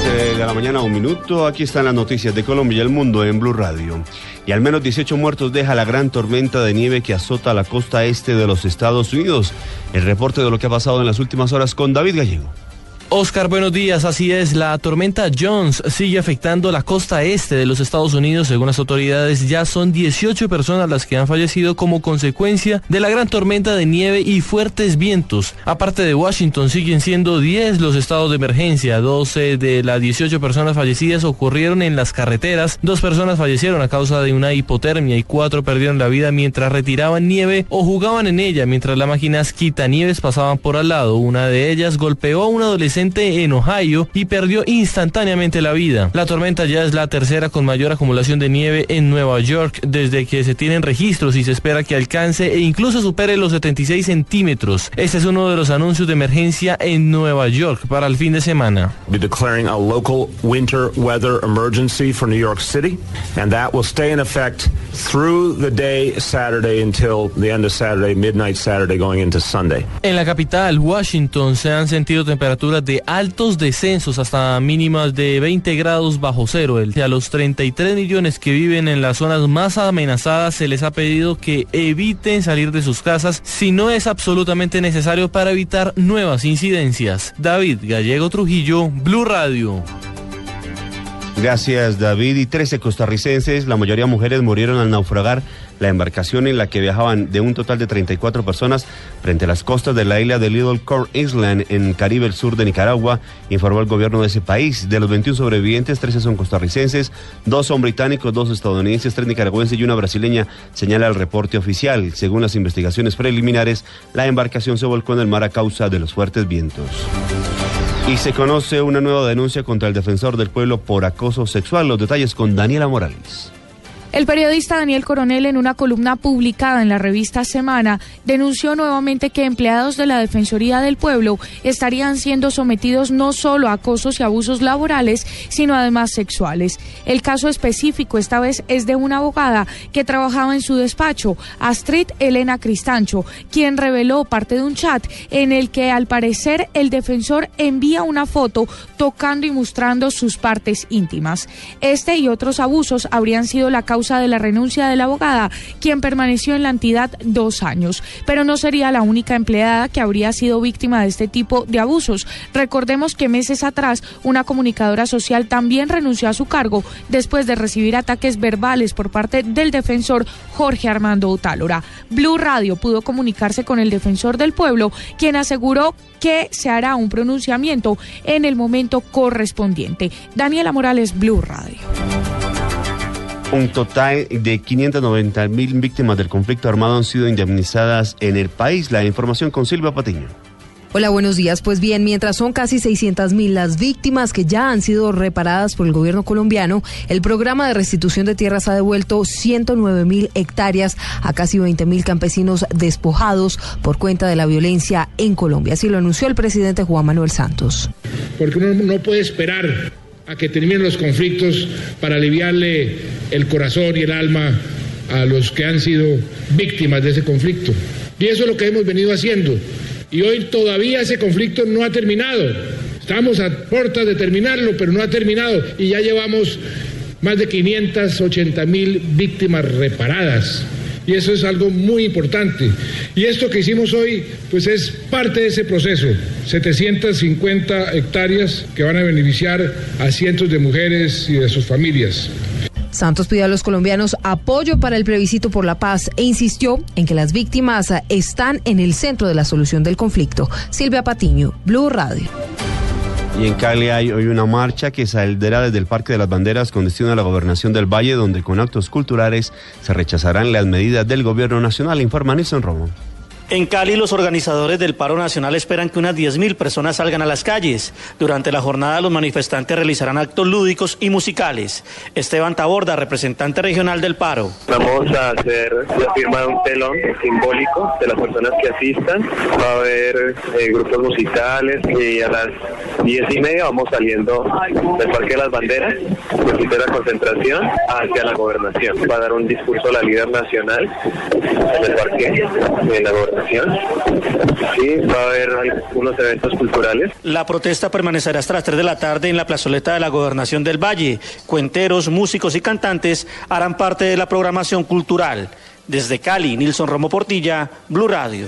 7 de la mañana, un minuto. Aquí están las noticias de Colombia y el mundo en Blue Radio. Y al menos 18 muertos deja la gran tormenta de nieve que azota la costa este de los Estados Unidos. El reporte de lo que ha pasado en las últimas horas con David Gallego. Oscar, buenos días. Así es, la tormenta Jones sigue afectando la costa este de los Estados Unidos. Según las autoridades, ya son 18 personas las que han fallecido como consecuencia de la gran tormenta de nieve y fuertes vientos. Aparte de Washington, siguen siendo 10 los estados de emergencia. 12 de las 18 personas fallecidas ocurrieron en las carreteras. Dos personas fallecieron a causa de una hipotermia y cuatro perdieron la vida mientras retiraban nieve o jugaban en ella mientras las máquinas quitanieves pasaban por al lado. Una de ellas golpeó a un adolescente en Ohio y perdió instantáneamente la vida. La tormenta ya es la tercera con mayor acumulación de nieve en Nueva York desde que se tienen registros y se espera que alcance e incluso supere los 76 centímetros. Este es uno de los anuncios de emergencia en Nueva York para el fin de semana. Declaring a local winter weather emergency for New York City, and that will stay in effect through the day Saturday until the end of Saturday, midnight Saturday, going into Sunday. En la capital, Washington, se han sentido temperaturas de altos descensos hasta mínimas de 20 grados bajo cero. A los 33 millones que viven en las zonas más amenazadas se les ha pedido que eviten salir de sus casas si no es absolutamente necesario para evitar nuevas incidencias. David Gallego Trujillo, Blue Radio. Gracias, David. Y 13 costarricenses, la mayoría mujeres, murieron al naufragar la embarcación en la que viajaban de un total de 34 personas frente a las costas de la isla de Little Core Island en Caribe, el sur de Nicaragua, informó el gobierno de ese país. De los 21 sobrevivientes, 13 son costarricenses, dos son británicos, dos estadounidenses, tres nicaragüenses y una brasileña, señala el reporte oficial. Según las investigaciones preliminares, la embarcación se volcó en el mar a causa de los fuertes vientos. Y se conoce una nueva denuncia contra el defensor del pueblo por acoso sexual. Los detalles con Daniela Morales. El periodista Daniel Coronel, en una columna publicada en la revista Semana, denunció nuevamente que empleados de la Defensoría del Pueblo estarían siendo sometidos no solo a acosos y abusos laborales, sino además sexuales. El caso específico esta vez es de una abogada que trabajaba en su despacho, Astrid Elena Cristancho, quien reveló parte de un chat en el que al parecer el defensor envía una foto tocando y mostrando sus partes íntimas. Este y otros abusos habrían sido la causa de la renuncia de la abogada, quien permaneció en la entidad dos años. Pero no sería la única empleada que habría sido víctima de este tipo de abusos. Recordemos que meses atrás una comunicadora social también renunció a su cargo después de recibir ataques verbales por parte del defensor Jorge Armando Utálora. Blue Radio pudo comunicarse con el defensor del pueblo, quien aseguró que se hará un pronunciamiento en el momento correspondiente. Daniela Morales, Blue Radio. Un total de 590 mil víctimas del conflicto armado han sido indemnizadas en el país. La información con Silvia Patiño. Hola, buenos días. Pues bien, mientras son casi 600 mil las víctimas que ya han sido reparadas por el gobierno colombiano, el programa de restitución de tierras ha devuelto 109 mil hectáreas a casi 20 mil campesinos despojados por cuenta de la violencia en Colombia. Así lo anunció el presidente Juan Manuel Santos. Porque uno no puede esperar a que terminen los conflictos para aliviarle el corazón y el alma a los que han sido víctimas de ese conflicto. Y eso es lo que hemos venido haciendo. Y hoy todavía ese conflicto no ha terminado. Estamos a puertas de terminarlo, pero no ha terminado. Y ya llevamos más de 580 mil víctimas reparadas. Y eso es algo muy importante. Y esto que hicimos hoy, pues es parte de ese proceso. 750 hectáreas que van a beneficiar a cientos de mujeres y de sus familias. Santos pidió a los colombianos apoyo para el plebiscito por la paz e insistió en que las víctimas están en el centro de la solución del conflicto. Silvia Patiño, Blue Radio. Y en Cali hay hoy una marcha que saldrá desde el Parque de las Banderas con destino a la gobernación del Valle, donde con actos culturales se rechazarán las medidas del gobierno nacional, informa Nilson Romo. En Cali, los organizadores del paro nacional esperan que unas 10.000 personas salgan a las calles. Durante la jornada, los manifestantes realizarán actos lúdicos y musicales. Esteban Taborda, representante regional del paro. Vamos a hacer la firma de un telón simbólico de las personas que asistan. Va a haber eh, grupos musicales y a las diez y media vamos saliendo del Parque de las Banderas, de la concentración, hacia la gobernación. Va a dar un discurso a la líder nacional en el parque de la gobernación. Sí, va a haber algunos eventos culturales. La protesta permanecerá hasta las 3 de la tarde en la plazoleta de la Gobernación del Valle. Cuenteros, músicos y cantantes harán parte de la programación cultural. Desde Cali, Nilson Romo Portilla, Blue Radio.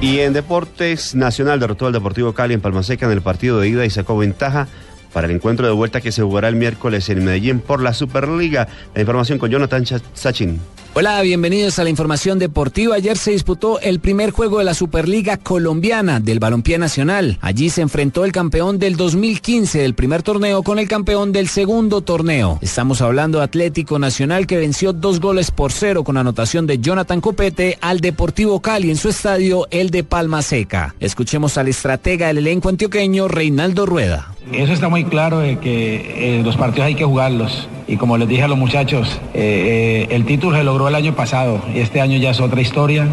Y en Deportes Nacional derrotó al Deportivo Cali en Palmaseca en el partido de ida y sacó ventaja para el encuentro de vuelta que se jugará el miércoles en Medellín por la Superliga. La información con Jonathan Sachin. Hola, bienvenidos a la información deportiva. Ayer se disputó el primer juego de la Superliga colombiana del Balompié Nacional. Allí se enfrentó el campeón del 2015 del primer torneo con el campeón del segundo torneo. Estamos hablando de Atlético Nacional que venció dos goles por cero con anotación de Jonathan Copete al Deportivo Cali en su estadio, el de Palma Seca. Escuchemos al estratega del elenco antioqueño, Reinaldo Rueda. Eso está muy claro de que eh, los partidos hay que jugarlos. Y como les dije a los muchachos, eh, eh, el título se logró el año pasado y este año ya es otra historia.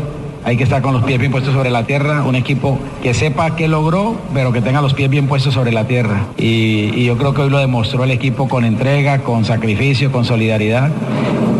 Hay que estar con los pies bien puestos sobre la tierra, un equipo que sepa qué logró, pero que tenga los pies bien puestos sobre la tierra. Y yo creo que hoy lo demostró el equipo con entrega, con sacrificio, con solidaridad.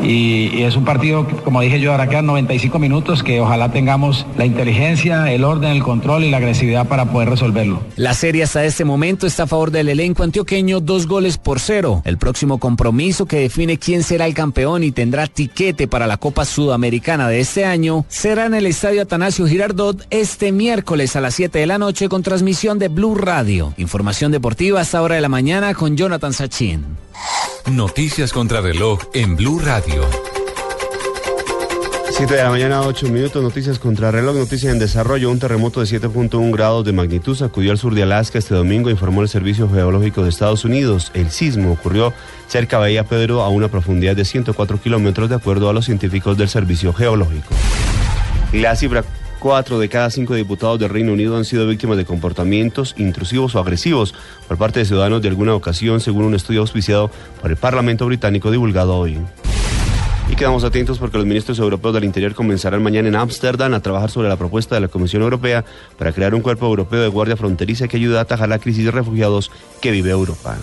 Y, es un partido, como dije yo, ahora quedan 95 minutos que ojalá tengamos la inteligencia, el orden, el control y la agresividad para poder resolverlo. La serie hasta este momento está a favor del elenco antioqueño, dos goles por cero. El próximo compromiso que define quién será el campeón y tendrá tiquete para la Copa Sudamericana de este año será en el Estadio Atanasio Girardot este miércoles a las 7 de la noche con transmisión de Blue Radio. Información deportiva hasta hora de la mañana con Jonathan Sachin. Noticias contra reloj en Blue Radio. 7 de la mañana, 8 minutos, noticias contra reloj, noticias en desarrollo. Un terremoto de 7.1 grados de magnitud sacudió al sur de Alaska este domingo, informó el Servicio Geológico de Estados Unidos. El sismo ocurrió cerca de Bahía Pedro a una profundidad de 104 kilómetros, de acuerdo a los científicos del Servicio Geológico. La cifra Cuatro de cada cinco diputados del Reino Unido han sido víctimas de comportamientos intrusivos o agresivos por parte de ciudadanos de alguna ocasión, según un estudio auspiciado por el Parlamento británico divulgado hoy. Y quedamos atentos porque los ministros europeos del Interior comenzarán mañana en Ámsterdam a trabajar sobre la propuesta de la Comisión Europea para crear un cuerpo europeo de guardia fronteriza que ayude a atajar la crisis de refugiados que vive Europa.